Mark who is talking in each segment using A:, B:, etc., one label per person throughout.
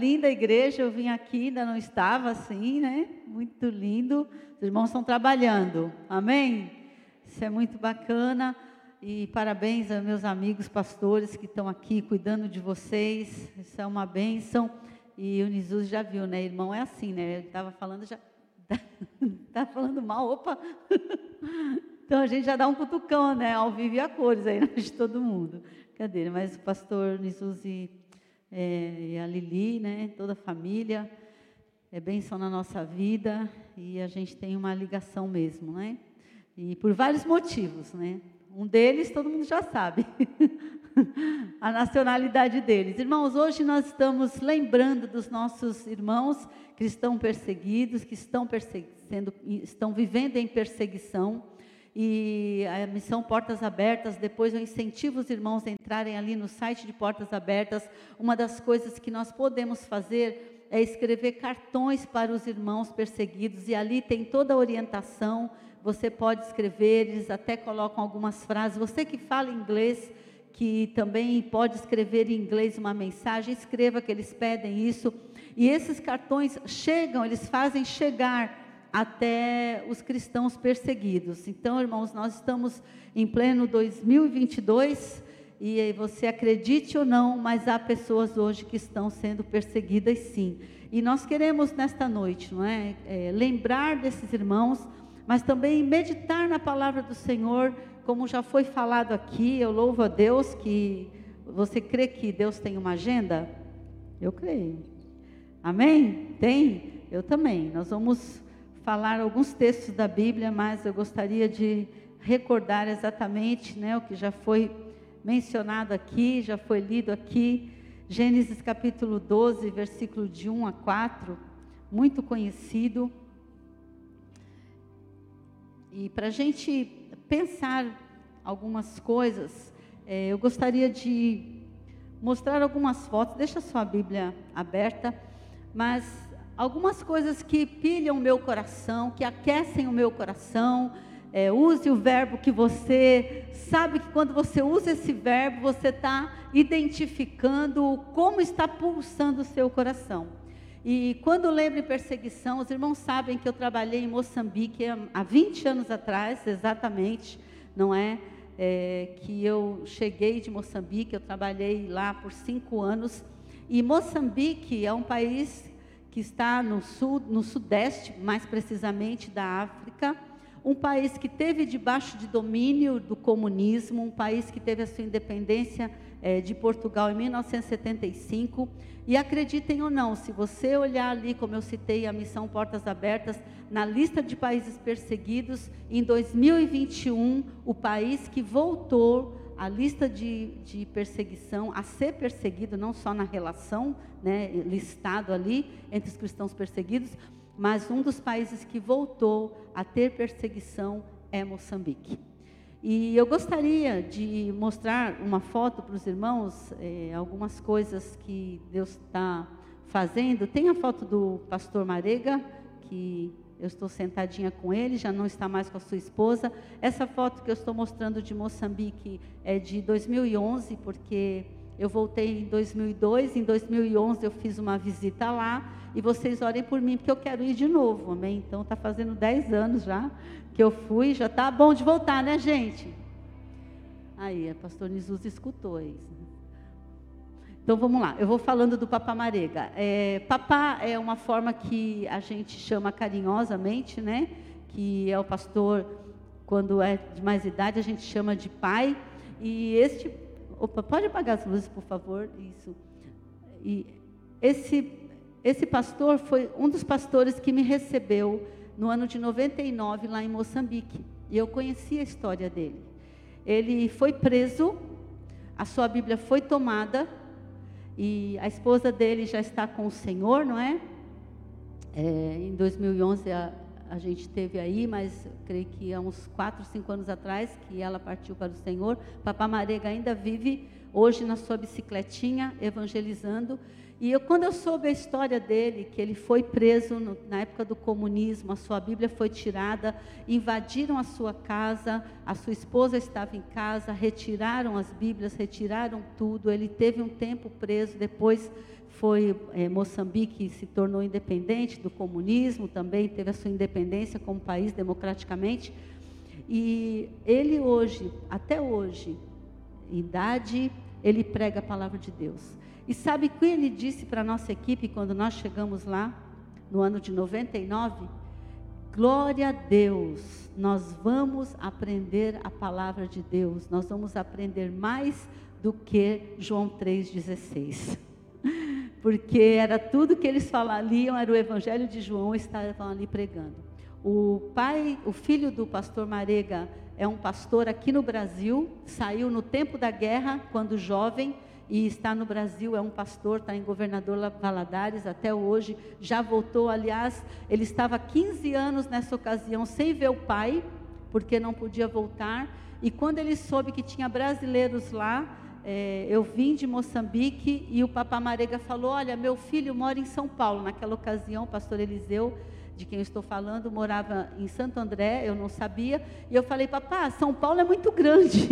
A: linda igreja, eu vim aqui, ainda não estava assim, né? Muito lindo. Os irmãos estão trabalhando, amém? Isso é muito bacana. E parabéns aos meus amigos pastores que estão aqui cuidando de vocês. Isso é uma bênção. E o Jesus já viu, né? Irmão é assim, né? Ele estava falando já. Está falando mal, opa! Então a gente já dá um cutucão, né? Ao vivo e a cores aí de todo mundo. Cadê? Mas o pastor Nisuzi é, e a Lili, né? Toda a família. É bênção na nossa vida e a gente tem uma ligação mesmo, né? E por vários motivos, né? Um deles todo mundo já sabe. a nacionalidade deles. Irmãos, hoje nós estamos lembrando dos nossos irmãos que estão perseguidos, que estão, sendo, estão vivendo em perseguição e a missão Portas Abertas, depois eu incentivo os irmãos a entrarem ali no site de Portas Abertas. Uma das coisas que nós podemos fazer é escrever cartões para os irmãos perseguidos, e ali tem toda a orientação. Você pode escrever, eles até colocam algumas frases. Você que fala inglês, que também pode escrever em inglês uma mensagem, escreva que eles pedem isso. E esses cartões chegam, eles fazem chegar até os cristãos perseguidos. Então, irmãos, nós estamos em pleno 2022 e você acredite ou não, mas há pessoas hoje que estão sendo perseguidas sim. E nós queremos nesta noite, não é, é lembrar desses irmãos, mas também meditar na palavra do Senhor, como já foi falado aqui. Eu louvo a Deus que você crê que Deus tem uma agenda? Eu creio. Amém? Tem? Eu também. Nós vamos falar alguns textos da Bíblia, mas eu gostaria de recordar exatamente né, o que já foi mencionado aqui, já foi lido aqui. Gênesis capítulo 12, versículo de 1 a 4, muito conhecido. E para a gente pensar algumas coisas, é, eu gostaria de mostrar algumas fotos. Deixa a sua Bíblia aberta, mas algumas coisas que pilham o meu coração, que aquecem o meu coração. É, use o verbo que você sabe que quando você usa esse verbo, você está identificando como está pulsando o seu coração. E quando lembro em perseguição, os irmãos sabem que eu trabalhei em Moçambique há 20 anos atrás, exatamente, não é? é que eu cheguei de Moçambique, eu trabalhei lá por cinco anos. E Moçambique é um país que está no sul, no sudeste, mais precisamente da África, um país que teve debaixo de domínio do comunismo, um país que teve a sua independência é, de Portugal em 1975. E acreditem ou não, se você olhar ali, como eu citei, a missão Portas Abertas, na lista de países perseguidos, em 2021, o país que voltou a lista de, de, perseguição, a ser perseguido, não só na relação, né, listado ali entre os cristãos perseguidos, mas um dos países que voltou a ter perseguição é Moçambique. E eu gostaria de mostrar uma foto para os irmãos, é, algumas coisas que Deus está fazendo. Tem a foto do pastor Marega, que eu estou sentadinha com ele, já não está mais com a sua esposa. Essa foto que eu estou mostrando de Moçambique é de 2011, porque eu voltei em 2002, em 2011 eu fiz uma visita lá, e vocês orem por mim, porque eu quero ir de novo, amém? Então está fazendo 10 anos já que eu fui, já está bom de voltar, né, gente? Aí, a pastor Jesus escutou isso. Então vamos lá, eu vou falando do papá marega. É, papá é uma forma que a gente chama carinhosamente, né? Que é o pastor, quando é de mais idade, a gente chama de pai. E este. Opa, pode apagar as luzes, por favor? Isso. E esse, esse pastor foi um dos pastores que me recebeu no ano de 99 lá em Moçambique. E eu conheci a história dele. Ele foi preso, a sua Bíblia foi tomada e a esposa dele já está com o Senhor, não é? é em 2011 a, a gente teve aí, mas creio que há uns 4, 5 anos atrás que ela partiu para o Senhor. Papá Marega ainda vive hoje na sua bicicletinha evangelizando. E eu, quando eu soube a história dele, que ele foi preso no, na época do comunismo, a sua Bíblia foi tirada, invadiram a sua casa, a sua esposa estava em casa, retiraram as Bíblias, retiraram tudo. Ele teve um tempo preso, depois foi é, Moçambique se tornou independente do comunismo, também teve a sua independência como país democraticamente. E ele hoje, até hoje, idade, ele prega a palavra de Deus. E sabe o que ele disse para a nossa equipe quando nós chegamos lá, no ano de 99? Glória a Deus, nós vamos aprender a palavra de Deus, nós vamos aprender mais do que João 3,16. Porque era tudo que eles falariam, era o evangelho de João, estavam ali pregando. O pai, o filho do pastor Marega é um pastor aqui no Brasil, saiu no tempo da guerra, quando jovem, e está no Brasil, é um pastor, está em Governador Valadares até hoje, já voltou, aliás, ele estava 15 anos nessa ocasião sem ver o pai, porque não podia voltar, e quando ele soube que tinha brasileiros lá, é, eu vim de Moçambique e o Papamarega falou, olha, meu filho mora em São Paulo, naquela ocasião, o pastor Eliseu, de quem eu estou falando, morava em Santo André, eu não sabia, e eu falei, papá, São Paulo é muito grande,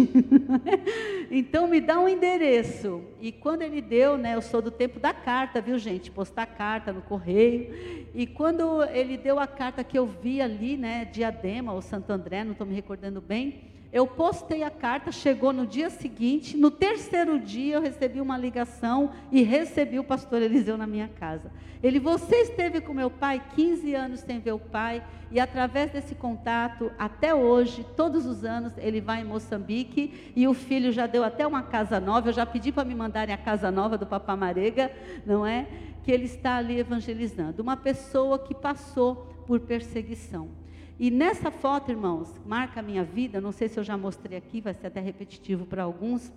A: então me dá um endereço. E quando ele deu, né, eu sou do tempo da carta, viu gente, postar carta no correio, e quando ele deu a carta que eu vi ali, né, Diadema ou Santo André, não estou me recordando bem, eu postei a carta, chegou no dia seguinte, no terceiro dia eu recebi uma ligação e recebi o pastor Eliseu na minha casa. Ele, você esteve com meu pai 15 anos sem ver o pai, e através desse contato, até hoje, todos os anos, ele vai em Moçambique, e o filho já deu até uma casa nova, eu já pedi para me mandarem a casa nova do Papamarega, não é? Que ele está ali evangelizando. Uma pessoa que passou por perseguição. E nessa foto, irmãos, marca a minha vida, não sei se eu já mostrei aqui, vai ser até repetitivo para alguns.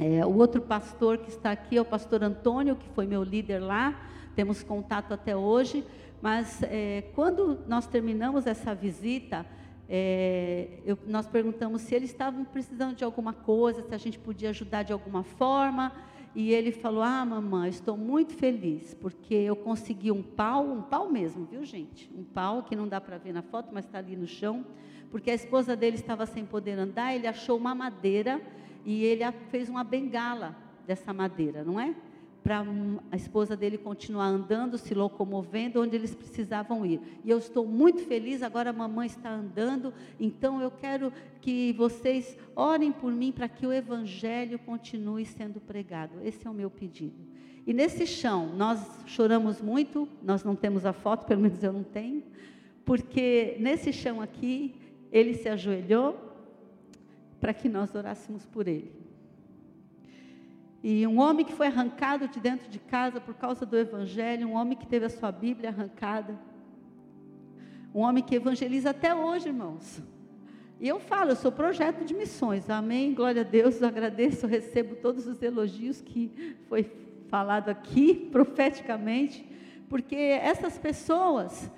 A: É, o outro pastor que está aqui é o pastor Antônio, que foi meu líder lá, temos contato até hoje. Mas é, quando nós terminamos essa visita, é, eu, nós perguntamos se eles estavam precisando de alguma coisa, se a gente podia ajudar de alguma forma. E ele falou: Ah, mamãe, estou muito feliz, porque eu consegui um pau, um pau mesmo, viu, gente? Um pau que não dá para ver na foto, mas está ali no chão, porque a esposa dele estava sem poder andar, ele achou uma madeira e ele fez uma bengala dessa madeira, não é? Para a esposa dele continuar andando, se locomovendo onde eles precisavam ir. E eu estou muito feliz, agora a mamãe está andando, então eu quero que vocês orem por mim para que o evangelho continue sendo pregado. Esse é o meu pedido. E nesse chão, nós choramos muito, nós não temos a foto, pelo menos eu não tenho, porque nesse chão aqui, ele se ajoelhou para que nós orássemos por ele. E um homem que foi arrancado de dentro de casa por causa do Evangelho, um homem que teve a sua Bíblia arrancada, um homem que evangeliza até hoje, irmãos. E eu falo, eu sou projeto de missões, amém? Glória a Deus, eu agradeço, recebo todos os elogios que foi falado aqui, profeticamente, porque essas pessoas,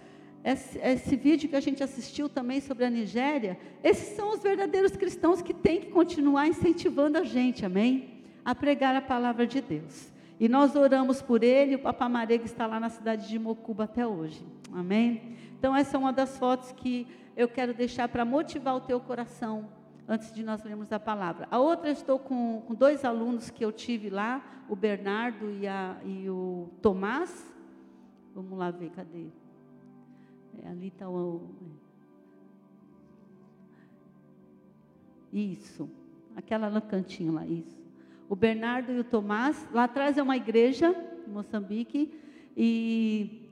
A: esse, esse, vídeo que a gente assistiu também sobre a Nigéria, esses são os verdadeiros cristãos que têm que continuar incentivando a gente, amém? A pregar a palavra de Deus. E nós oramos por ele, o Papamarega está lá na cidade de Mocuba até hoje. Amém? Então, essa é uma das fotos que eu quero deixar para motivar o teu coração antes de nós lermos a palavra. A outra, eu estou com, com dois alunos que eu tive lá, o Bernardo e, a, e o Tomás. Vamos lá ver, cadê? É, ali está o. Isso, aquela no cantinho lá, isso o Bernardo e o Tomás. Lá atrás é uma igreja em Moçambique e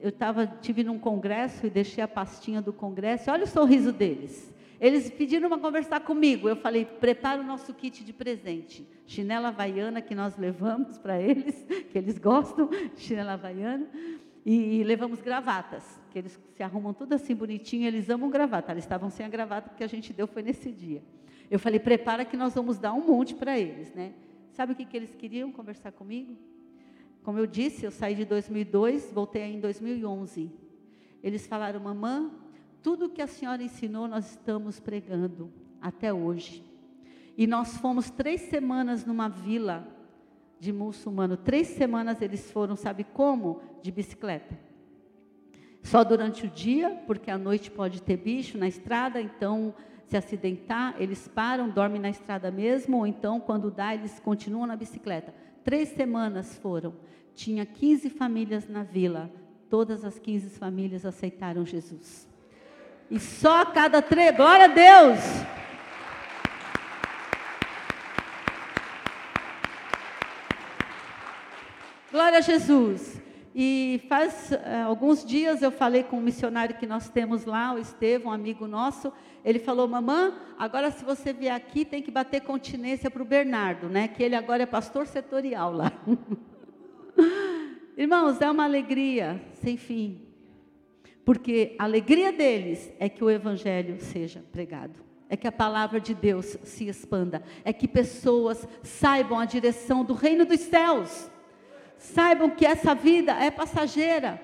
A: eu tava, tive num congresso e deixei a pastinha do congresso. Olha o sorriso deles. Eles pediram para conversar comigo. Eu falei: prepara o nosso kit de presente. Chinela havaiana que nós levamos para eles, que eles gostam, chinela havaiana. E, e, levamos gravatas, que eles se arrumam tudo assim bonitinho, eles amam gravata. Eles estavam sem a gravata porque a gente deu foi nesse dia. Eu falei, prepara que nós vamos dar um monte para eles, né? Sabe o que, que eles queriam conversar comigo? Como eu disse, eu saí de 2002, voltei em 2011. Eles falaram, mamã, tudo que a senhora ensinou nós estamos pregando até hoje. E nós fomos três semanas numa vila de muçulmano. Três semanas eles foram, sabe como? De bicicleta. Só durante o dia, porque à noite pode ter bicho na estrada, então se acidentar, eles param, dormem na estrada mesmo, ou então, quando dá, eles continuam na bicicleta. Três semanas foram. Tinha 15 famílias na vila. Todas as 15 famílias aceitaram Jesus. E só a cada três. Glória a Deus! Glória a Jesus. E faz uh, alguns dias eu falei com um missionário que nós temos lá, o Estevão, um amigo nosso. Ele falou: Mamã, agora se você vier aqui, tem que bater continência para o Bernardo, né? Que ele agora é pastor setorial lá. Irmãos, é uma alegria sem fim. Porque a alegria deles é que o evangelho seja pregado. É que a palavra de Deus se expanda. É que pessoas saibam a direção do reino dos céus. Saibam que essa vida é passageira,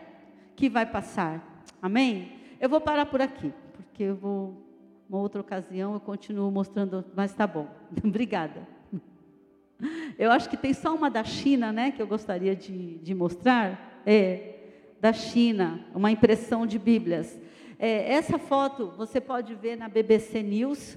A: que vai passar. Amém? Eu vou parar por aqui, porque eu vou, uma outra ocasião, eu continuo mostrando, mas tá bom. Obrigada. Eu acho que tem só uma da China, né, que eu gostaria de, de mostrar. É, da China, uma impressão de Bíblias. É, essa foto você pode ver na BBC News,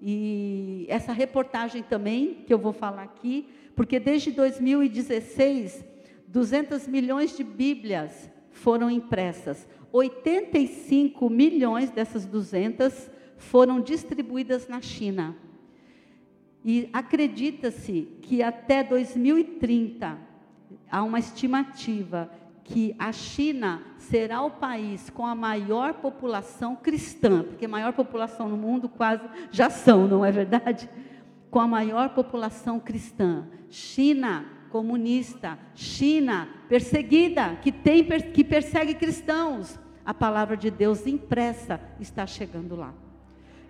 A: e essa reportagem também, que eu vou falar aqui, porque desde 2016, 200 milhões de Bíblias foram impressas. 85 milhões dessas 200 foram distribuídas na China. E acredita-se que até 2030 há uma estimativa que a China será o país com a maior população cristã, porque a maior população no mundo quase já são, não é verdade? Com a maior população cristã. China comunista, China perseguida, que tem que persegue cristãos. A palavra de Deus impressa está chegando lá.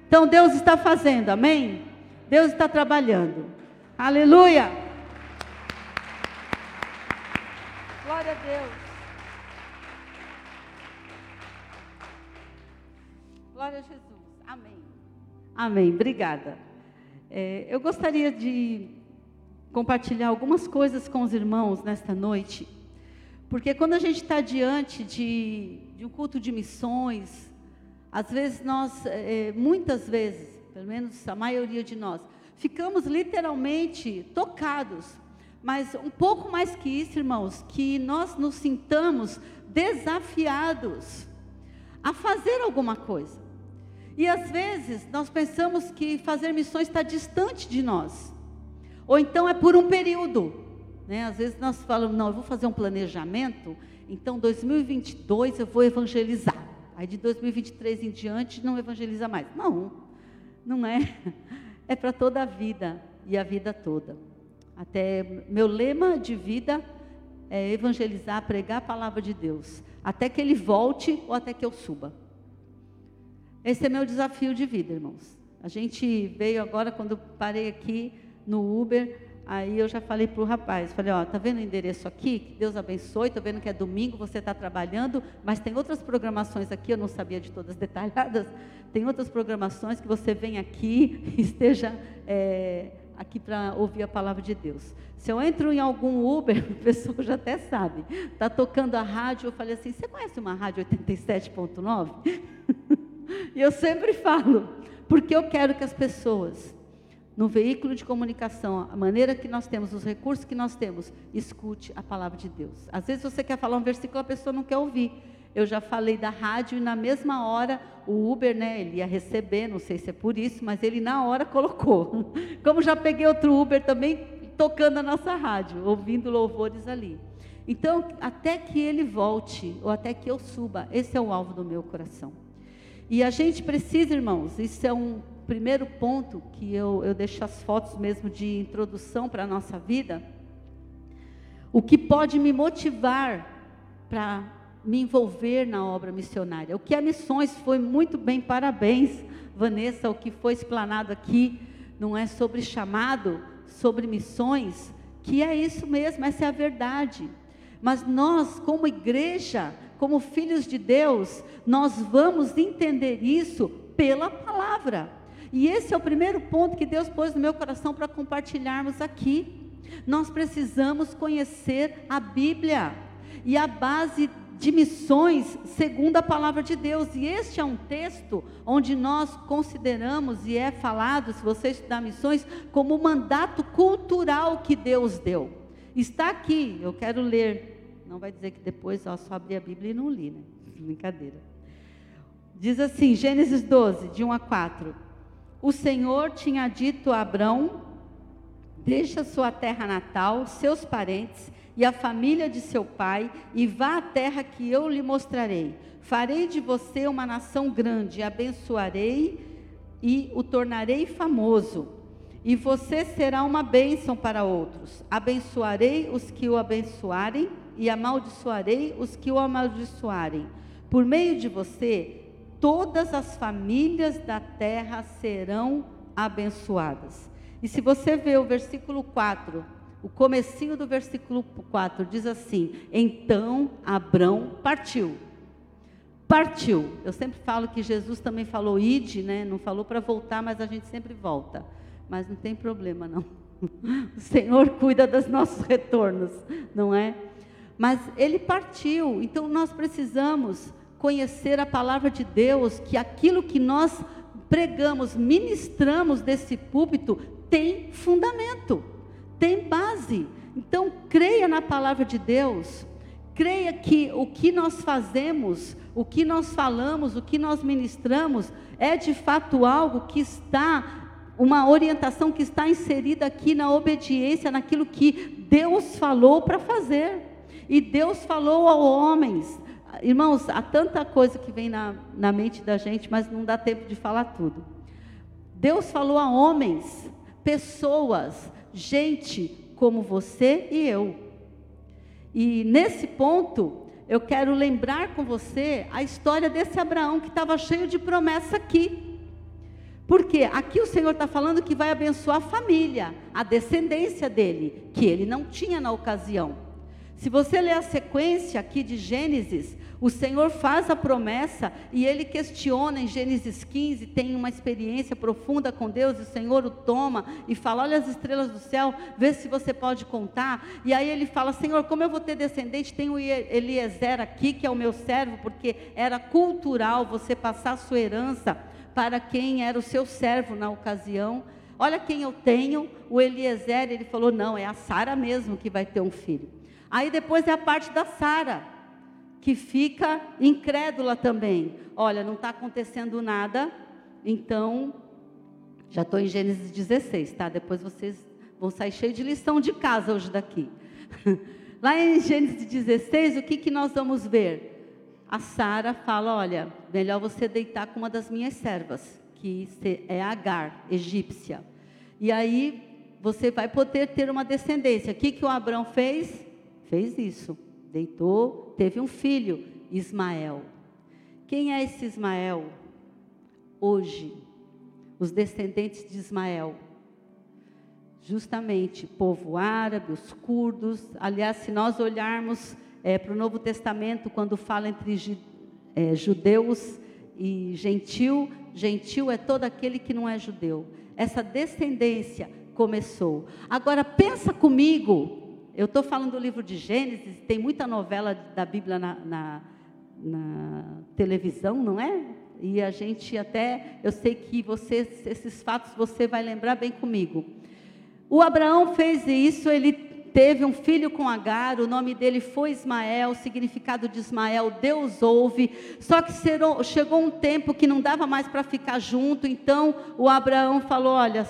A: Então Deus está fazendo, amém? Deus está trabalhando. Aleluia! Glória a Deus. Glória a Jesus. Amém. Amém. Obrigada. É, eu gostaria de compartilhar algumas coisas com os irmãos nesta noite, porque quando a gente está diante de, de um culto de missões, às vezes nós, é, muitas vezes, pelo menos a maioria de nós, ficamos literalmente tocados. Mas um pouco mais que isso, irmãos, que nós nos sintamos desafiados a fazer alguma coisa. E às vezes nós pensamos que fazer missões está distante de nós, ou então é por um período. Né? Às vezes nós falamos, não, eu vou fazer um planejamento, então 2022 eu vou evangelizar. Aí de 2023 em diante não evangeliza mais. Não, não é. É para toda a vida e a vida toda. Até meu lema de vida é evangelizar, pregar a palavra de Deus, até que ele volte ou até que eu suba. Esse é meu desafio de vida, irmãos. A gente veio agora quando parei aqui no Uber, Aí eu já falei para o rapaz, falei, ó, tá vendo o endereço aqui? Que Deus abençoe, estou vendo que é domingo, você está trabalhando, mas tem outras programações aqui, eu não sabia de todas detalhadas, tem outras programações que você vem aqui, esteja é, aqui para ouvir a palavra de Deus. Se eu entro em algum Uber, a pessoa já até sabe, está tocando a rádio, eu falei assim, você conhece uma rádio 87.9? e eu sempre falo, porque eu quero que as pessoas no veículo de comunicação, a maneira que nós temos, os recursos que nós temos, escute a palavra de Deus. Às vezes você quer falar um versículo, a pessoa não quer ouvir. Eu já falei da rádio e na mesma hora o Uber, né, ele ia receber, não sei se é por isso, mas ele na hora colocou. Como já peguei outro Uber também tocando a nossa rádio, ouvindo louvores ali. Então, até que ele volte, ou até que eu suba, esse é o alvo do meu coração. E a gente precisa, irmãos, isso é um primeiro ponto que eu, eu deixo as fotos mesmo de introdução para a nossa vida, o que pode me motivar para me envolver na obra missionária. O que é missões foi muito bem, parabéns, Vanessa, o que foi explanado aqui, não é sobre chamado, sobre missões, que é isso mesmo, essa é a verdade. Mas nós, como igreja, como filhos de Deus, nós vamos entender isso pela palavra. E esse é o primeiro ponto que Deus pôs no meu coração para compartilharmos aqui. Nós precisamos conhecer a Bíblia e a base de missões segundo a palavra de Deus. E este é um texto onde nós consideramos e é falado, se você estudar missões, como o mandato cultural que Deus deu. Está aqui, eu quero ler. Não vai dizer que depois ó, só abri a Bíblia e não li, né? Brincadeira. Diz assim, Gênesis 12, de 1 a 4. O Senhor tinha dito a Abrão: Deixa sua terra natal, seus parentes e a família de seu pai, e vá à terra que eu lhe mostrarei. Farei de você uma nação grande, abençoarei e o tornarei famoso. E você será uma bênção para outros. Abençoarei os que o abençoarem e amaldiçoarei os que o amaldiçoarem. Por meio de você, todas as famílias da terra serão abençoadas. E se você vê o versículo 4, o comecinho do versículo 4 diz assim: Então Abrão partiu. Partiu. Eu sempre falo que Jesus também falou ide, né? Não falou para voltar, mas a gente sempre volta. Mas não tem problema não. O Senhor cuida dos nossos retornos, não é? Mas ele partiu. Então nós precisamos conhecer a palavra de Deus, que aquilo que nós pregamos, ministramos desse púlpito tem fundamento tem base. Então, creia na palavra de Deus. Creia que o que nós fazemos, o que nós falamos, o que nós ministramos, é de fato algo que está, uma orientação que está inserida aqui na obediência, naquilo que Deus falou para fazer. E Deus falou aos homens. Irmãos, há tanta coisa que vem na, na mente da gente, mas não dá tempo de falar tudo. Deus falou a homens, pessoas, gente como você e eu. E nesse ponto, eu quero lembrar com você a história desse Abraão que estava cheio de promessa aqui. Porque aqui o Senhor está falando que vai abençoar a família, a descendência dele, que ele não tinha na ocasião. Se você ler a sequência aqui de Gênesis, o Senhor faz a promessa e ele questiona em Gênesis 15, tem uma experiência profunda com Deus, e o Senhor o toma e fala: Olha as estrelas do céu, vê se você pode contar. E aí ele fala: Senhor, como eu vou ter descendente? Tem o Eliezer aqui, que é o meu servo, porque era cultural você passar a sua herança para quem era o seu servo na ocasião. Olha quem eu tenho, o Eliezer, ele falou: Não, é a Sara mesmo que vai ter um filho. Aí depois é a parte da Sara que fica incrédula também. Olha, não está acontecendo nada, então, já estou em Gênesis 16, tá? Depois vocês vão sair cheios de lição de casa hoje daqui. Lá em Gênesis 16, o que, que nós vamos ver? A Sara fala: Olha, melhor você deitar com uma das minhas servas, que é Agar, egípcia. E aí você vai poder ter uma descendência. O que, que o Abraão fez? Fez isso deitou, teve um filho, Ismael. Quem é esse Ismael? Hoje, os descendentes de Ismael. Justamente, povo árabe, os curdos. Aliás, se nós olharmos é, para o Novo Testamento, quando fala entre é, judeus e gentil, gentil é todo aquele que não é judeu. Essa descendência começou. Agora pensa comigo eu estou falando do livro de Gênesis, tem muita novela da Bíblia na, na, na, televisão, não é? E a gente até, eu sei que você, esses fatos você vai lembrar bem comigo. O Abraão fez isso, ele teve um filho com Agar, o nome dele foi Ismael, o significado de Ismael, Deus ouve. Só que chegou um tempo que não dava mais para ficar junto, então o Abraão falou: Olha,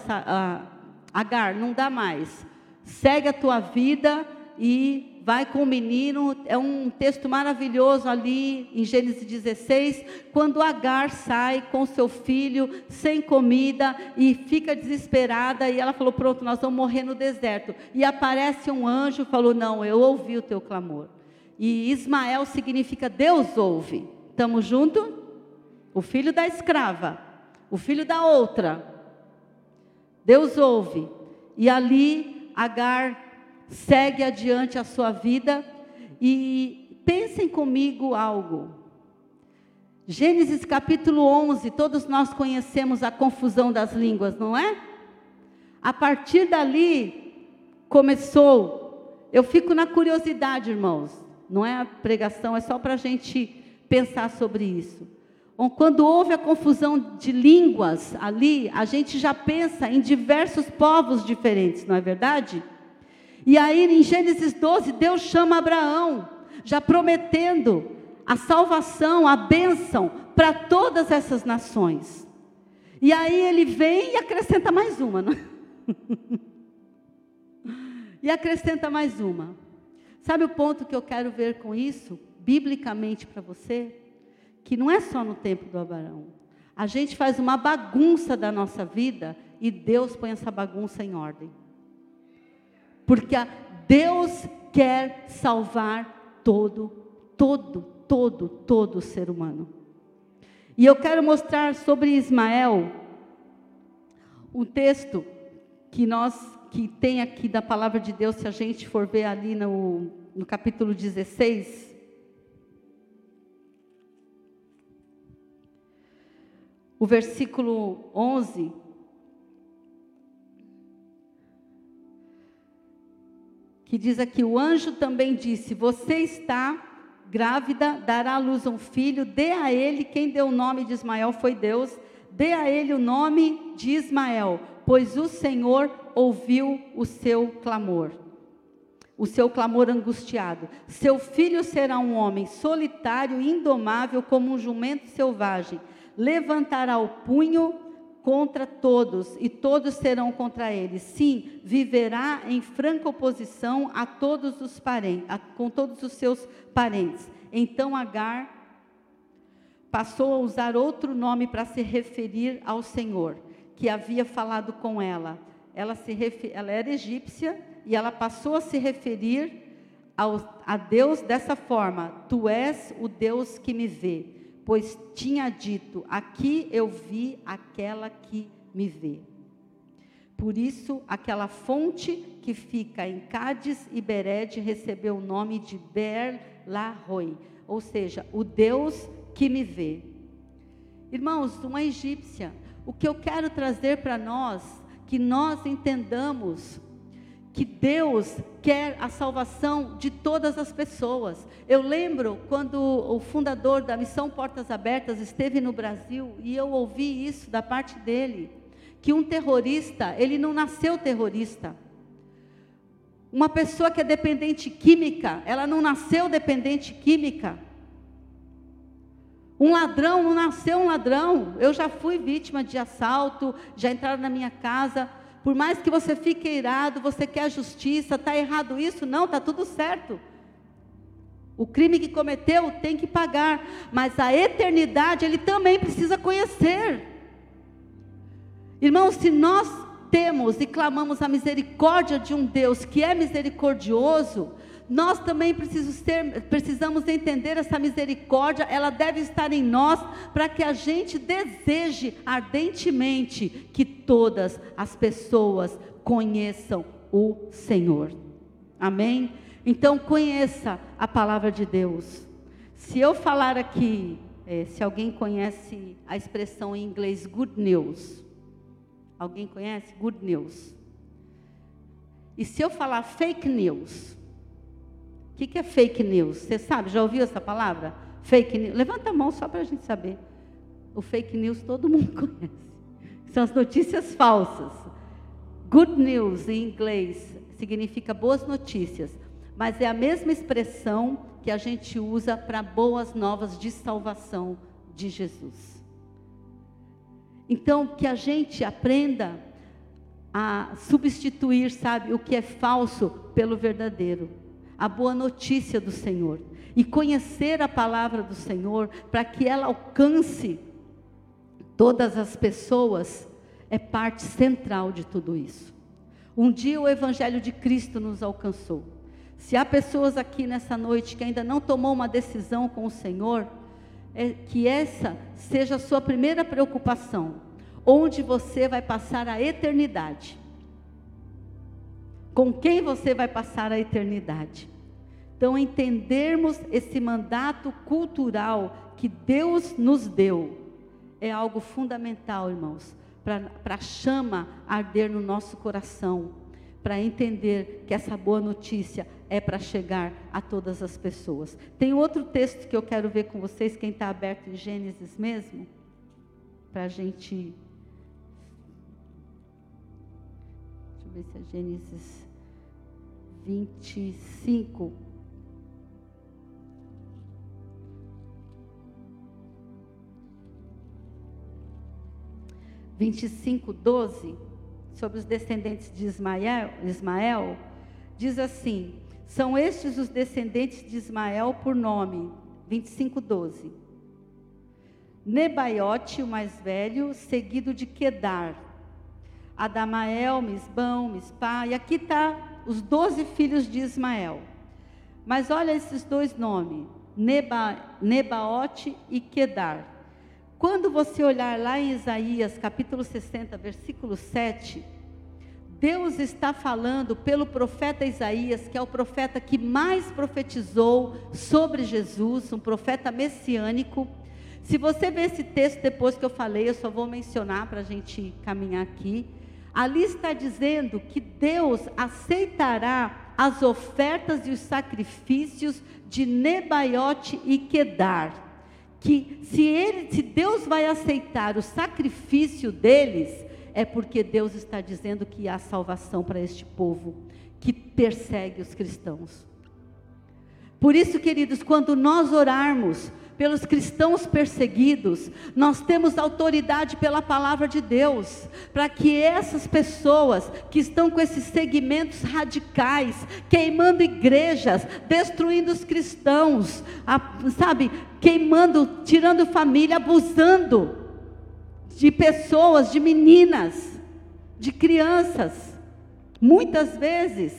A: Agar, não dá mais segue a tua vida e vai com o menino. É um texto maravilhoso ali em Gênesis 16, quando Agar sai com seu filho sem comida e fica desesperada e ela falou: "Pronto, nós vamos morrer no deserto". E aparece um anjo, falou: "Não, eu ouvi o teu clamor". E Ismael significa Deus ouve. Estamos junto? O filho da escrava, o filho da outra. Deus ouve. E ali Agar segue adiante a sua vida e pensem comigo algo. Gênesis capítulo 11, todos nós conhecemos a confusão das línguas, não é? A partir dali, começou. Eu fico na curiosidade, irmãos. Não é a pregação, é só para a gente pensar sobre isso. Quando houve a confusão de línguas ali, a gente já pensa em diversos povos diferentes, não é verdade? E aí em Gênesis 12, Deus chama Abraão, já prometendo a salvação, a bênção para todas essas nações. E aí ele vem e acrescenta mais uma. Não? É? e acrescenta mais uma. Sabe o ponto que eu quero ver com isso, biblicamente para você? Que não é só no tempo do Abraão. A gente faz uma bagunça da nossa vida e Deus põe essa bagunça em ordem. Porque Deus quer salvar todo, todo, todo, todo ser humano. E eu quero mostrar sobre Ismael um texto que nós que tem aqui da palavra de Deus, se a gente for ver ali no, no capítulo 16, o versículo 11, que diz aqui: O anjo também disse: Você está grávida, dará à luz um filho, dê a ele, quem deu o nome de Ismael foi Deus, dê a ele o nome de Ismael, pois o Senhor ouviu o seu clamor, o seu clamor angustiado. Seu filho será um homem solitário e indomável como um jumento selvagem. Levantará o punho contra todos e todos serão contra ele. Sim, viverá em franca oposição a todos os parentes, a, com todos os seus parentes. Então Agar passou a usar outro nome para se referir ao Senhor, que havia falado com ela ela, se ela era egípcia e ela passou a se referir ao, a Deus dessa forma: Tu és o Deus que me vê, pois tinha dito: Aqui eu vi aquela que me vê. Por isso, aquela fonte que fica em Cádiz e Bered recebeu o nome de Ber Lahoi, ou seja, o Deus que me vê. Irmãos, uma egípcia, o que eu quero trazer para nós que nós entendamos que Deus quer a salvação de todas as pessoas. Eu lembro quando o fundador da Missão Portas Abertas esteve no Brasil e eu ouvi isso da parte dele, que um terrorista, ele não nasceu terrorista. Uma pessoa que é dependente química, ela não nasceu dependente química. Um ladrão não nasceu um ladrão. Eu já fui vítima de assalto, já entraram na minha casa. Por mais que você fique irado, você quer justiça, está errado isso? Não, está tudo certo. O crime que cometeu tem que pagar, mas a eternidade ele também precisa conhecer. Irmãos, se nós temos e clamamos a misericórdia de um Deus que é misericordioso, nós também precisamos entender essa misericórdia, ela deve estar em nós, para que a gente deseje ardentemente que todas as pessoas conheçam o Senhor. Amém? Então conheça a palavra de Deus. Se eu falar aqui, é, se alguém conhece a expressão em inglês good news, alguém conhece good news? E se eu falar fake news, que, que é fake news? Você sabe, já ouviu essa palavra? Fake news. Levanta a mão só para a gente saber. O fake news todo mundo conhece. São as notícias falsas. Good news em inglês significa boas notícias, mas é a mesma expressão que a gente usa para boas novas de salvação de Jesus. Então, que a gente aprenda a substituir, sabe, o que é falso pelo verdadeiro a boa notícia do Senhor e conhecer a palavra do Senhor para que ela alcance todas as pessoas é parte central de tudo isso. Um dia o evangelho de Cristo nos alcançou. Se há pessoas aqui nessa noite que ainda não tomou uma decisão com o Senhor, é que essa seja a sua primeira preocupação, onde você vai passar a eternidade. Com quem você vai passar a eternidade? Então, entendermos esse mandato cultural que Deus nos deu é algo fundamental, irmãos, para a chama arder no nosso coração, para entender que essa boa notícia é para chegar a todas as pessoas. Tem outro texto que eu quero ver com vocês, quem está aberto em Gênesis mesmo, para a gente. Deixa eu ver se é Gênesis 25. Vinte e cinco, doze sobre os descendentes de Ismael, Ismael, diz assim: São estes os descendentes de Ismael por nome, 25, 12. Nebaiote, o mais velho, seguido de Quedar, Adamael, Misbão, Mispá, e aqui está os doze filhos de Ismael. Mas olha esses dois nomes, Neba, Nebaote e Quedar. Quando você olhar lá em Isaías capítulo 60, versículo 7, Deus está falando pelo profeta Isaías, que é o profeta que mais profetizou sobre Jesus, um profeta messiânico. Se você ver esse texto depois que eu falei, eu só vou mencionar para a gente caminhar aqui. Ali está dizendo que Deus aceitará as ofertas e os sacrifícios de Nebaiote e Quedar que se ele, se Deus vai aceitar o sacrifício deles, é porque Deus está dizendo que há salvação para este povo que persegue os cristãos. Por isso, queridos, quando nós orarmos pelos cristãos perseguidos, nós temos autoridade pela palavra de Deus, para que essas pessoas que estão com esses segmentos radicais, queimando igrejas, destruindo os cristãos, sabe, queimando, tirando família, abusando de pessoas, de meninas, de crianças, muitas vezes,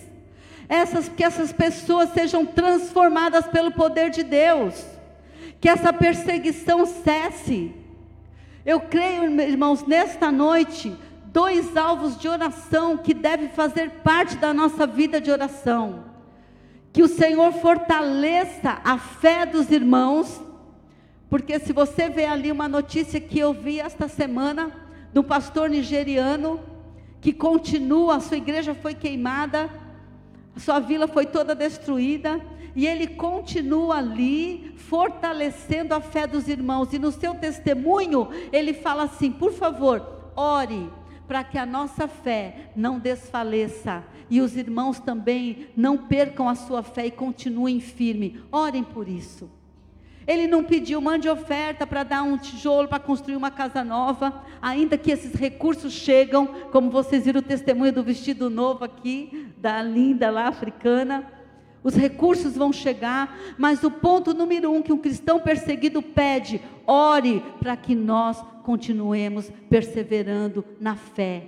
A: essas que essas pessoas sejam transformadas pelo poder de Deus que essa perseguição cesse. Eu creio, irmãos, nesta noite, dois alvos de oração que devem fazer parte da nossa vida de oração. Que o Senhor fortaleça a fé dos irmãos, porque se você vê ali uma notícia que eu vi esta semana, de um pastor nigeriano, que continua, a sua igreja foi queimada, a sua vila foi toda destruída, e ele continua ali, fortalecendo a fé dos irmãos. E no seu testemunho, ele fala assim: por favor, ore para que a nossa fé não desfaleça e os irmãos também não percam a sua fé e continuem firme. Orem por isso. Ele não pediu, mande oferta para dar um tijolo para construir uma casa nova, ainda que esses recursos chegam, como vocês viram o testemunho do vestido novo aqui, da linda lá africana. Os recursos vão chegar, mas o ponto número um que um cristão perseguido pede: ore para que nós continuemos perseverando na fé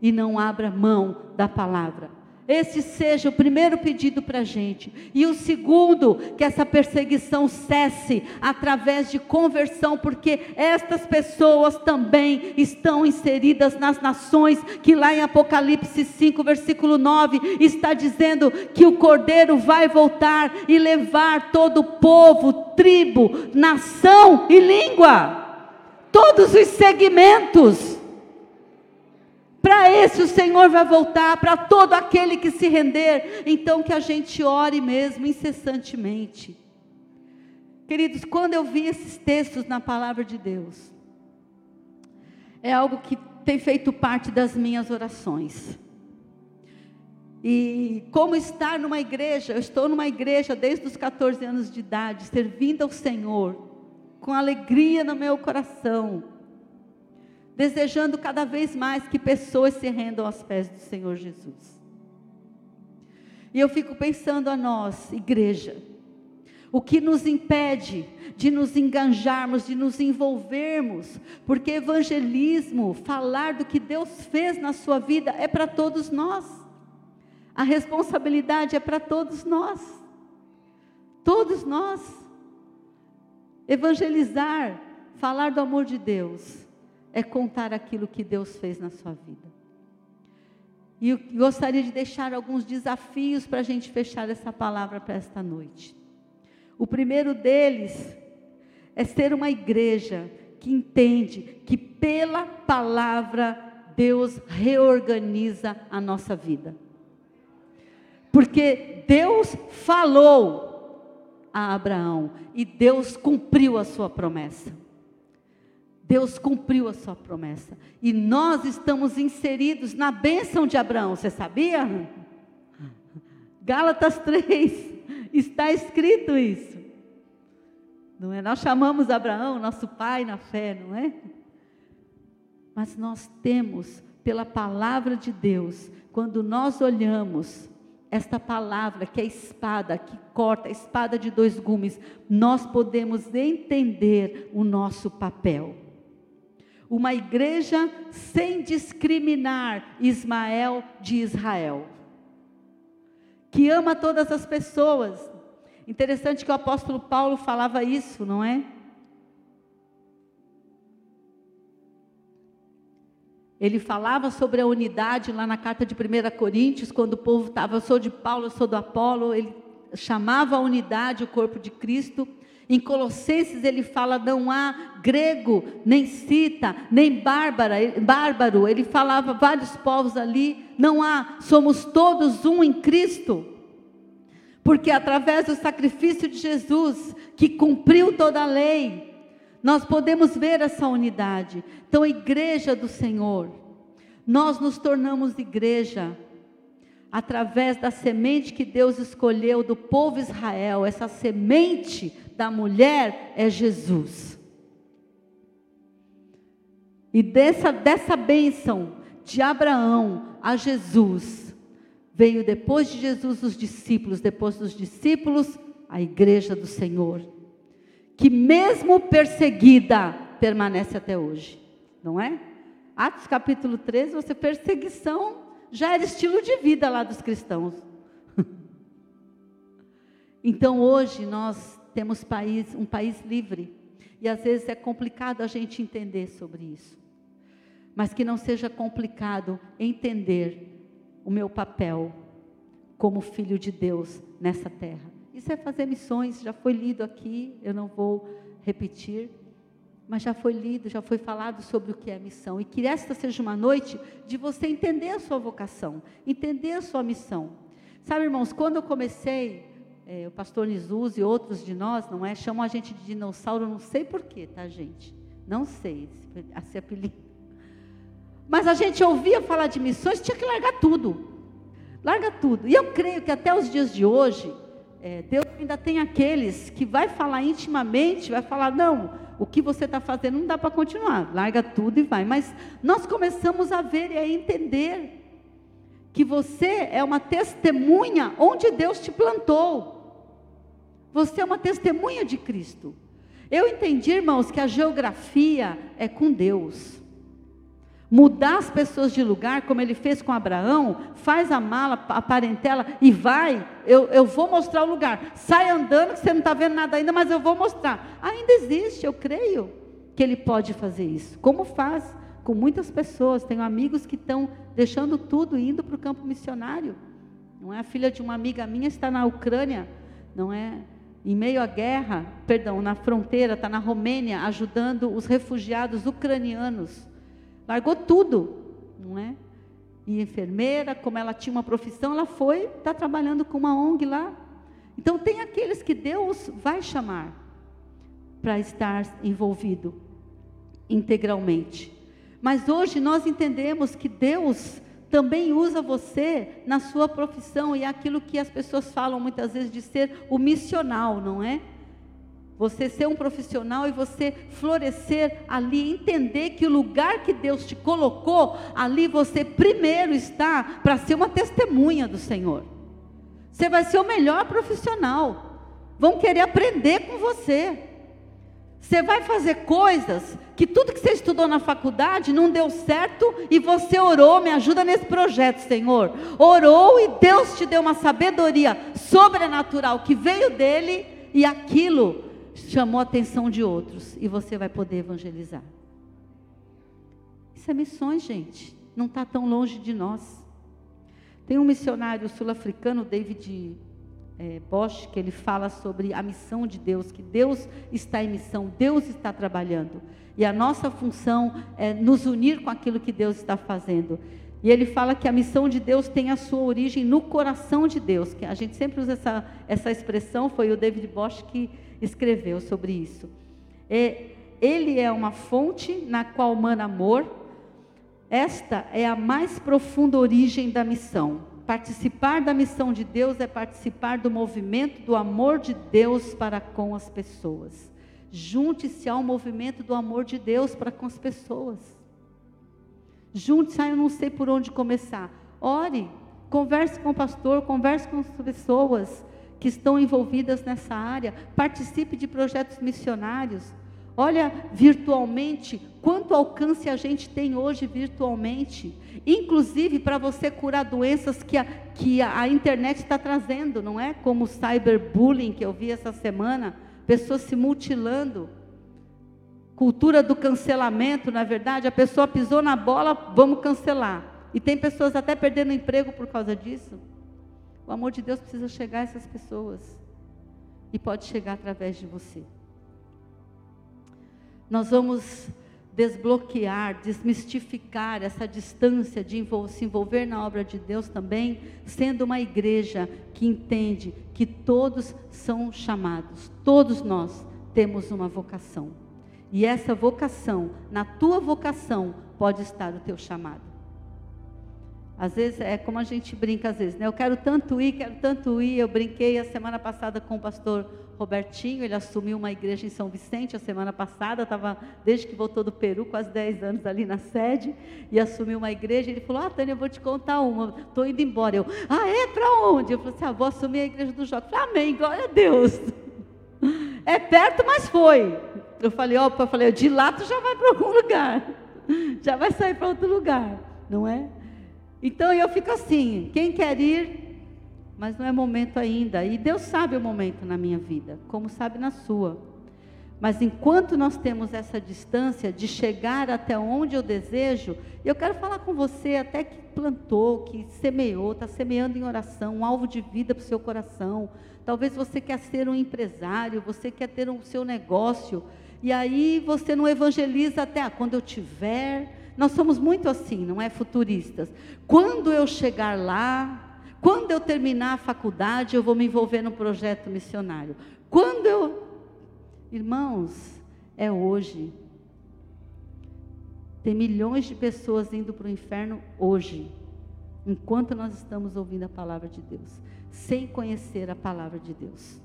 A: e não abra mão da palavra. Esse seja o primeiro pedido para a gente. E o segundo, que essa perseguição cesse através de conversão, porque estas pessoas também estão inseridas nas nações, que lá em Apocalipse 5, versículo 9, está dizendo que o cordeiro vai voltar e levar todo o povo, tribo, nação e língua, todos os segmentos para esse o Senhor vai voltar, para todo aquele que se render. Então que a gente ore mesmo incessantemente. Queridos, quando eu vi esses textos na palavra de Deus, é algo que tem feito parte das minhas orações. E como estar numa igreja, eu estou numa igreja desde os 14 anos de idade, servindo ao Senhor, com alegria no meu coração desejando cada vez mais que pessoas se rendam aos pés do Senhor Jesus. E eu fico pensando a nós, igreja, o que nos impede de nos enganjarmos, de nos envolvermos, porque evangelismo, falar do que Deus fez na sua vida, é para todos nós. A responsabilidade é para todos nós. Todos nós. Evangelizar, falar do amor de Deus, é contar aquilo que Deus fez na sua vida. E gostaria de deixar alguns desafios para a gente fechar essa palavra para esta noite. O primeiro deles é ser uma igreja que entende que pela palavra Deus reorganiza a nossa vida. Porque Deus falou a Abraão e Deus cumpriu a sua promessa. Deus cumpriu a sua promessa. E nós estamos inseridos na bênção de Abraão, você sabia? Gálatas 3, está escrito isso. Não é? Nós chamamos Abraão nosso pai na fé, não é? Mas nós temos, pela palavra de Deus, quando nós olhamos esta palavra que é espada, que corta, espada de dois gumes, nós podemos entender o nosso papel. Uma igreja sem discriminar Ismael de Israel que ama todas as pessoas. Interessante que o apóstolo Paulo falava isso, não é? Ele falava sobre a unidade lá na carta de 1 Coríntios, quando o povo estava, eu sou de Paulo, eu sou do Apolo, ele chamava a unidade o corpo de Cristo. Em Colossenses ele fala: não há grego, nem cita, nem bárbara, bárbaro. Ele falava vários povos ali. Não há, somos todos um em Cristo. Porque através do sacrifício de Jesus, que cumpriu toda a lei, nós podemos ver essa unidade. Então, igreja do Senhor, nós nos tornamos igreja através da semente que Deus escolheu do povo Israel. Essa semente da mulher é Jesus. E dessa, dessa bênção de Abraão a Jesus, veio depois de Jesus os discípulos, depois dos discípulos, a igreja do Senhor, que mesmo perseguida, permanece até hoje, não é? Atos capítulo 13, você perseguição já era estilo de vida lá dos cristãos. então hoje nós temos país, um país livre. E às vezes é complicado a gente entender sobre isso. Mas que não seja complicado entender o meu papel como filho de Deus nessa terra. Isso é fazer missões, já foi lido aqui, eu não vou repetir, mas já foi lido, já foi falado sobre o que é missão. E que esta seja uma noite de você entender a sua vocação, entender a sua missão. Sabe, irmãos, quando eu comecei é, o pastor Jesus e outros de nós, não é? Chamam a gente de dinossauro, não sei porquê, tá, gente? Não sei esse apelido. Mas a gente ouvia falar de missões, tinha que largar tudo. Larga tudo. E eu creio que até os dias de hoje, é, Deus ainda tem aqueles que vai falar intimamente, vai falar, não, o que você está fazendo não dá para continuar, larga tudo e vai. Mas nós começamos a ver e a entender que você é uma testemunha onde Deus te plantou. Você é uma testemunha de Cristo. Eu entendi, irmãos, que a geografia é com Deus. Mudar as pessoas de lugar, como ele fez com Abraão, faz a mala, a parentela e vai. Eu, eu vou mostrar o lugar. Sai andando, que você não está vendo nada ainda, mas eu vou mostrar. Ainda existe, eu creio que ele pode fazer isso. Como faz? com muitas pessoas. Tenho amigos que estão deixando tudo indo para o campo missionário. Não é a filha de uma amiga minha está na Ucrânia, não é? Em meio à guerra, perdão, na fronteira, está na Romênia, ajudando os refugiados ucranianos. Largou tudo, não é? E enfermeira, como ela tinha uma profissão, ela foi, está trabalhando com uma ONG lá. Então tem aqueles que Deus vai chamar para estar envolvido integralmente. Mas hoje nós entendemos que Deus também usa você na sua profissão e é aquilo que as pessoas falam muitas vezes de ser o missional, não é? Você ser um profissional e você florescer ali, entender que o lugar que Deus te colocou, ali você primeiro está para ser uma testemunha do Senhor. Você vai ser o melhor profissional. Vão querer aprender com você. Você vai fazer coisas que tudo que você estudou na faculdade não deu certo e você orou, me ajuda nesse projeto, Senhor. Orou e Deus te deu uma sabedoria sobrenatural que veio dele e aquilo chamou a atenção de outros e você vai poder evangelizar. Isso é missões, gente. Não está tão longe de nós. Tem um missionário sul-africano, David é, Bosch, que ele fala sobre a missão de Deus, que Deus está em missão, Deus está trabalhando. E a nossa função é nos unir com aquilo que Deus está fazendo. E ele fala que a missão de Deus tem a sua origem no coração de Deus. Que a gente sempre usa essa, essa expressão, foi o David Bosch que escreveu sobre isso. É, ele é uma fonte na qual mana amor. Esta é a mais profunda origem da missão. Participar da missão de Deus é participar do movimento do amor de Deus para com as pessoas. Junte-se ao movimento do amor de Deus para com as pessoas. Junte-se, ah, eu não sei por onde começar. Ore, converse com o pastor, converse com as pessoas que estão envolvidas nessa área, participe de projetos missionários. Olha virtualmente, quanto alcance a gente tem hoje virtualmente, inclusive para você curar doenças que a, que a, internet está trazendo, não é? Como o cyberbullying que eu vi essa semana, pessoas se mutilando. Cultura do cancelamento, na verdade, a pessoa pisou na bola, vamos cancelar. E tem pessoas até perdendo emprego por causa disso. O amor de Deus precisa chegar a essas pessoas. E pode chegar através de você. Nós vamos desbloquear, desmistificar essa distância de se envolver na obra de Deus também, sendo uma igreja que entende que todos são chamados, todos nós temos uma vocação. E essa vocação, na tua vocação, pode estar o teu chamado. Às vezes é como a gente brinca às vezes, né? Eu quero tanto ir, quero tanto ir. Eu brinquei a semana passada com o pastor Robertinho, ele assumiu uma igreja em São Vicente a semana passada, estava desde que voltou do Peru, quase 10 anos ali na sede, e assumiu uma igreja. Ele falou: Ah, Tânia, eu vou te contar uma, estou indo embora. Eu, ah, é? Para onde? Eu falei assim: ah, vou assumir a igreja do. Falei, Amém, glória a Deus. É perto, mas foi. Eu falei: Ó, eu falei, de lá tu já vai para algum lugar, já vai sair para outro lugar, não é? Então eu fico assim: quem quer ir, mas não é momento ainda. E Deus sabe o momento na minha vida, como sabe na sua. Mas enquanto nós temos essa distância de chegar até onde eu desejo, eu quero falar com você até que plantou, que semeou, está semeando em oração, um alvo de vida para o seu coração. Talvez você quer ser um empresário, você quer ter o um, seu negócio, e aí você não evangeliza até ah, quando eu tiver, nós somos muito assim, não é? Futuristas. Quando eu chegar lá, quando eu terminar a faculdade, eu vou me envolver no projeto missionário. Quando eu. Irmãos, é hoje. Tem milhões de pessoas indo para o inferno hoje, enquanto nós estamos ouvindo a palavra de Deus, sem conhecer a palavra de Deus.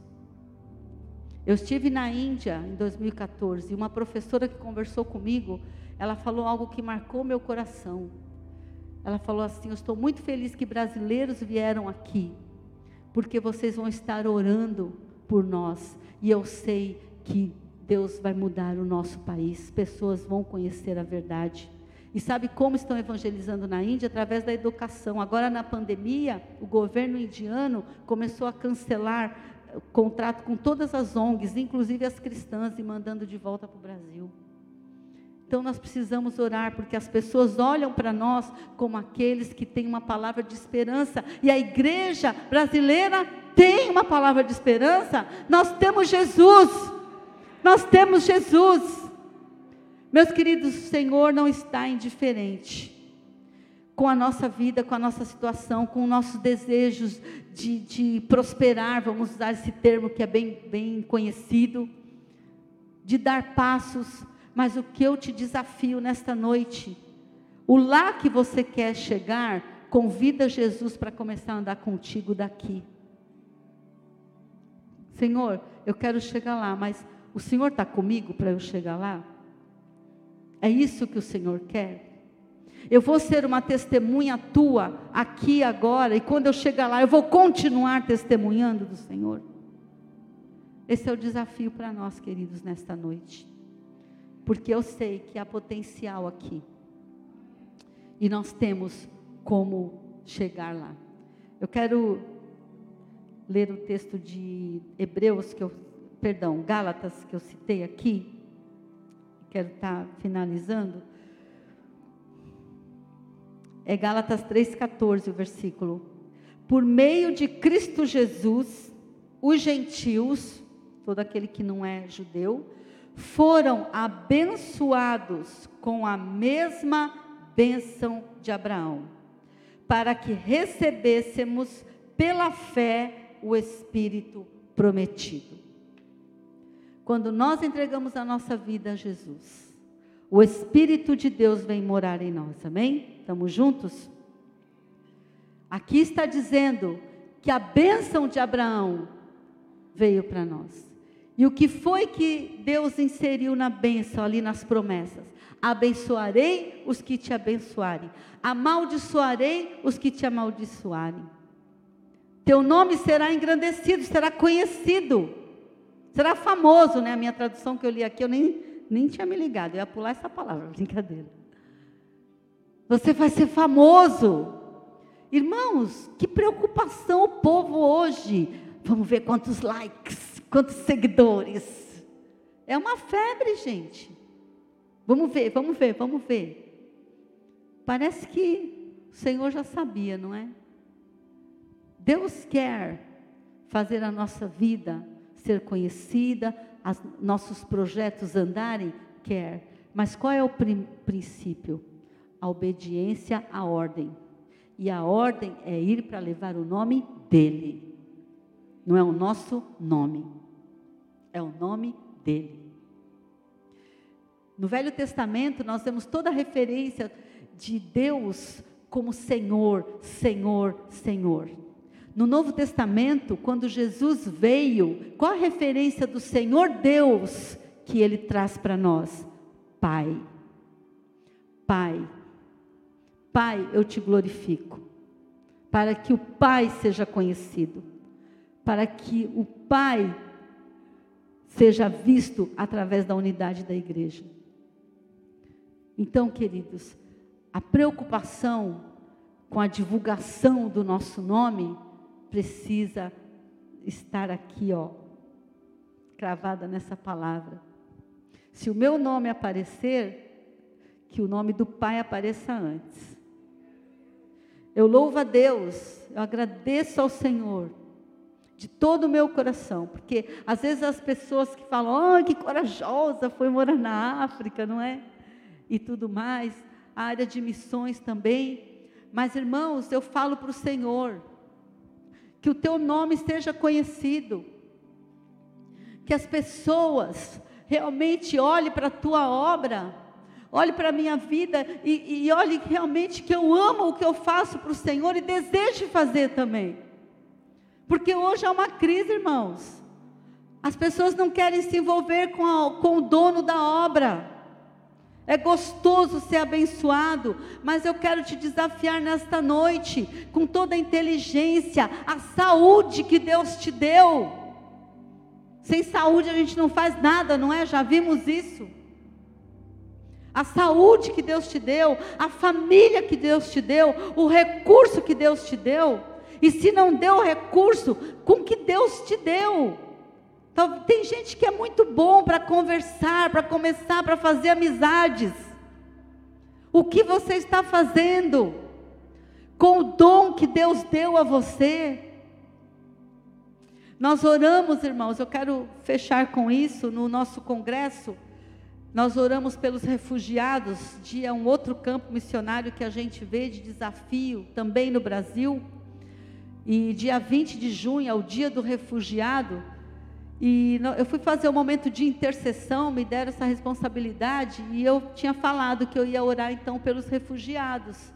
A: Eu estive na Índia em 2014 e uma professora que conversou comigo, ela falou algo que marcou meu coração. Ela falou assim: Eu estou muito feliz que brasileiros vieram aqui, porque vocês vão estar orando por nós, e eu sei que Deus vai mudar o nosso país, pessoas vão conhecer a verdade. E sabe como estão evangelizando na Índia? Através da educação. Agora, na pandemia, o governo indiano começou a cancelar o contrato com todas as ONGs, inclusive as cristãs, e mandando de volta para o Brasil. Então nós precisamos orar, porque as pessoas olham para nós como aqueles que têm uma palavra de esperança, e a igreja brasileira tem uma palavra de esperança. Nós temos Jesus, nós temos Jesus. Meus queridos, o Senhor não está indiferente com a nossa vida, com a nossa situação, com os nossos desejos de, de prosperar, vamos usar esse termo que é bem, bem conhecido, de dar passos mas o que eu te desafio nesta noite, o lá que você quer chegar, convida Jesus para começar a andar contigo daqui. Senhor, eu quero chegar lá, mas o Senhor está comigo para eu chegar lá? É isso que o Senhor quer? Eu vou ser uma testemunha tua aqui agora, e quando eu chegar lá, eu vou continuar testemunhando do Senhor. Esse é o desafio para nós, queridos, nesta noite porque eu sei que há potencial aqui. E nós temos como chegar lá. Eu quero ler o texto de Hebreus que eu, perdão, Gálatas que eu citei aqui. Quero estar finalizando. É Gálatas 3:14 o versículo. Por meio de Cristo Jesus, os gentios, todo aquele que não é judeu, foram abençoados com a mesma bênção de Abraão. para que recebêssemos pela fé o Espírito prometido. Quando nós entregamos a nossa vida a Jesus, o Espírito de Deus vem morar em nós, amém? Estamos juntos? Aqui está dizendo que a bênção de Abraão veio para nós. E o que foi que Deus inseriu na bênção, ali nas promessas? Abençoarei os que te abençoarem, amaldiçoarei os que te amaldiçoarem. Teu nome será engrandecido, será conhecido, será famoso, né? A minha tradução que eu li aqui, eu nem, nem tinha me ligado, eu ia pular essa palavra, brincadeira. Você vai ser famoso. Irmãos, que preocupação o povo hoje. Vamos ver quantos likes, quantos seguidores. É uma febre, gente. Vamos ver, vamos ver, vamos ver. Parece que o Senhor já sabia, não é? Deus quer fazer a nossa vida ser conhecida, as, nossos projetos andarem, quer. Mas qual é o princípio? A obediência à ordem. E a ordem é ir para levar o nome dele. Não é o nosso nome. É o nome dele. No Velho Testamento, nós temos toda a referência de Deus como Senhor, Senhor, Senhor. No Novo Testamento, quando Jesus veio, qual a referência do Senhor Deus que ele traz para nós? Pai. Pai. Pai, eu te glorifico. Para que o Pai seja conhecido. Para que o Pai seja visto através da unidade da igreja. Então, queridos, a preocupação com a divulgação do nosso nome precisa estar aqui, ó, cravada nessa palavra. Se o meu nome aparecer, que o nome do Pai apareça antes. Eu louvo a Deus, eu agradeço ao Senhor de todo o meu coração, porque às vezes as pessoas que falam, oh, que corajosa foi morar na África, não é? E tudo mais, a área de missões também. Mas irmãos, eu falo para o Senhor, que o teu nome esteja conhecido, que as pessoas realmente olhem para a tua obra, olhem para a minha vida e, e olhem realmente que eu amo o que eu faço para o Senhor e desejo fazer também. Porque hoje há uma crise, irmãos. As pessoas não querem se envolver com, a, com o dono da obra. É gostoso ser abençoado, mas eu quero te desafiar nesta noite, com toda a inteligência, a saúde que Deus te deu. Sem saúde a gente não faz nada, não é? Já vimos isso. A saúde que Deus te deu, a família que Deus te deu, o recurso que Deus te deu. E se não deu recurso, com que Deus te deu? Tem gente que é muito bom para conversar, para começar, para fazer amizades. O que você está fazendo com o dom que Deus deu a você? Nós oramos, irmãos, eu quero fechar com isso no nosso congresso. Nós oramos pelos refugiados, dia um outro campo missionário que a gente vê de desafio também no Brasil. E dia 20 de junho é o dia do refugiado. E eu fui fazer um momento de intercessão, me deram essa responsabilidade, e eu tinha falado que eu ia orar então pelos refugiados,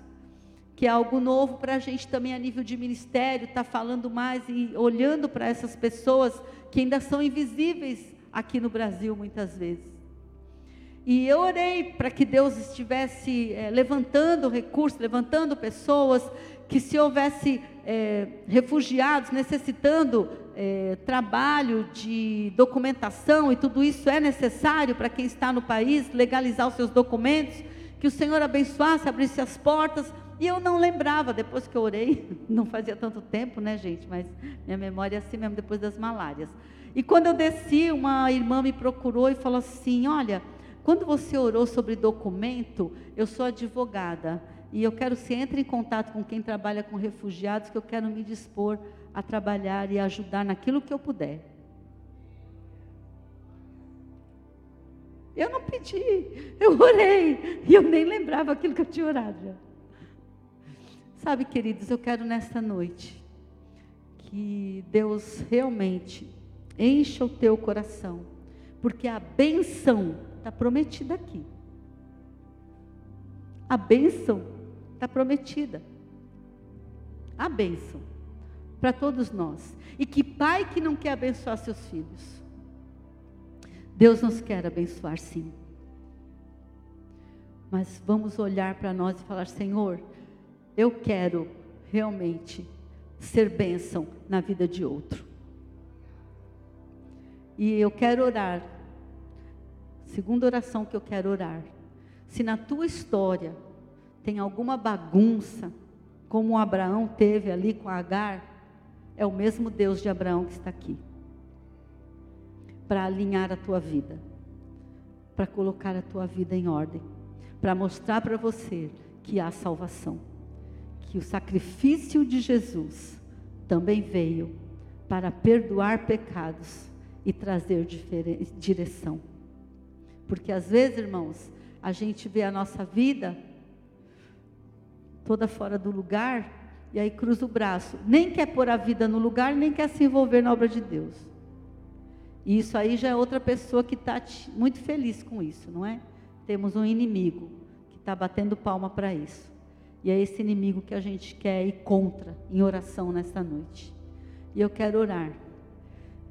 A: que é algo novo para a gente também a nível de ministério, tá falando mais e olhando para essas pessoas que ainda são invisíveis aqui no Brasil muitas vezes. E eu orei para que Deus estivesse é, levantando recursos, levantando pessoas, que se houvesse é, refugiados necessitando é, trabalho de documentação, e tudo isso é necessário para quem está no país, legalizar os seus documentos, que o Senhor abençoasse, abrisse as portas, e eu não lembrava, depois que eu orei, não fazia tanto tempo, né, gente, mas minha memória é assim mesmo, depois das malárias. E quando eu desci, uma irmã me procurou e falou assim: Olha, quando você orou sobre documento, eu sou advogada. E eu quero que você entre em contato com quem trabalha com refugiados, que eu quero me dispor a trabalhar e ajudar naquilo que eu puder. Eu não pedi, eu orei, e eu nem lembrava aquilo que eu tinha orado. Sabe, queridos, eu quero nesta noite que Deus realmente encha o teu coração, porque a benção está prometida aqui. A bênção está prometida. A bênção para todos nós. E que pai que não quer abençoar seus filhos? Deus nos quer abençoar sim. Mas vamos olhar para nós e falar: Senhor, eu quero realmente ser bênção na vida de outro. E eu quero orar. Segunda oração que eu quero orar. Se na tua história tem alguma bagunça, como Abraão teve ali com Agar, é o mesmo Deus de Abraão que está aqui para alinhar a tua vida, para colocar a tua vida em ordem, para mostrar para você que há salvação, que o sacrifício de Jesus também veio para perdoar pecados e trazer direção. Porque às vezes, irmãos, a gente vê a nossa vida toda fora do lugar e aí cruza o braço. Nem quer pôr a vida no lugar, nem quer se envolver na obra de Deus. E isso aí já é outra pessoa que está muito feliz com isso, não é? Temos um inimigo que está batendo palma para isso. E é esse inimigo que a gente quer ir contra em oração nesta noite. E eu quero orar.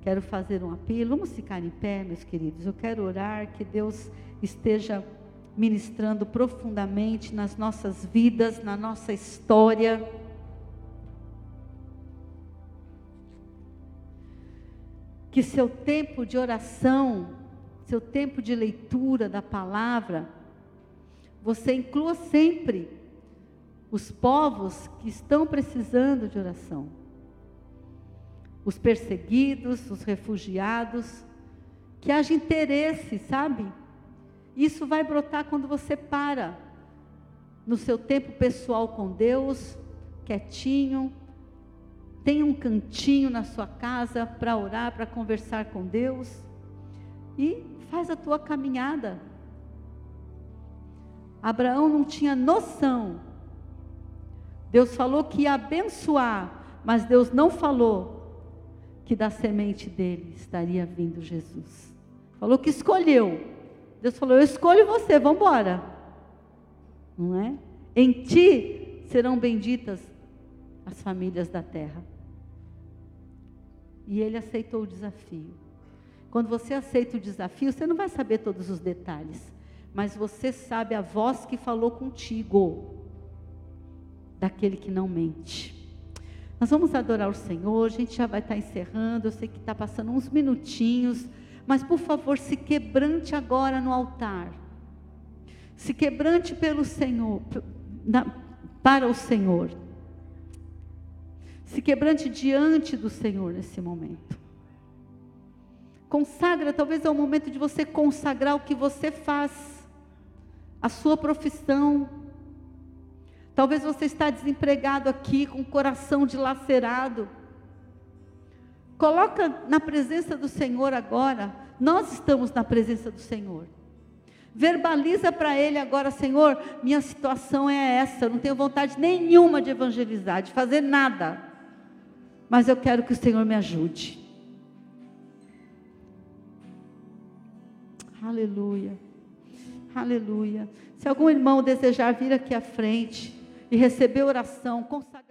A: Quero fazer um apelo. Vamos ficar em pé, meus queridos. Eu quero orar que Deus esteja ministrando profundamente nas nossas vidas, na nossa história que seu tempo de oração, seu tempo de leitura da palavra, você inclua sempre os povos que estão precisando de oração. Os perseguidos, os refugiados, que haja interesse, sabe? Isso vai brotar quando você para no seu tempo pessoal com Deus, quietinho, tem um cantinho na sua casa para orar, para conversar com Deus. E faz a tua caminhada. Abraão não tinha noção. Deus falou que ia abençoar, mas Deus não falou que da semente dele estaria vindo Jesus. Falou que escolheu. Deus falou: Eu escolho você, vamos embora. Não é? Em ti serão benditas as famílias da terra. E ele aceitou o desafio. Quando você aceita o desafio, você não vai saber todos os detalhes, mas você sabe a voz que falou contigo, daquele que não mente. Nós vamos adorar o Senhor, a gente já vai estar encerrando, eu sei que está passando uns minutinhos, mas por favor, se quebrante agora no altar. Se quebrante pelo Senhor, para o Senhor. Se quebrante diante do Senhor nesse momento. Consagra, talvez é o momento de você consagrar o que você faz, a sua profissão. Talvez você está desempregado aqui, com o coração dilacerado. Coloca na presença do Senhor agora. Nós estamos na presença do Senhor. Verbaliza para Ele agora, Senhor, minha situação é essa. Eu não tenho vontade nenhuma de evangelizar, de fazer nada mas eu quero que o Senhor me ajude. Aleluia. Aleluia. Se algum irmão desejar vir aqui à frente e receber oração, consagrar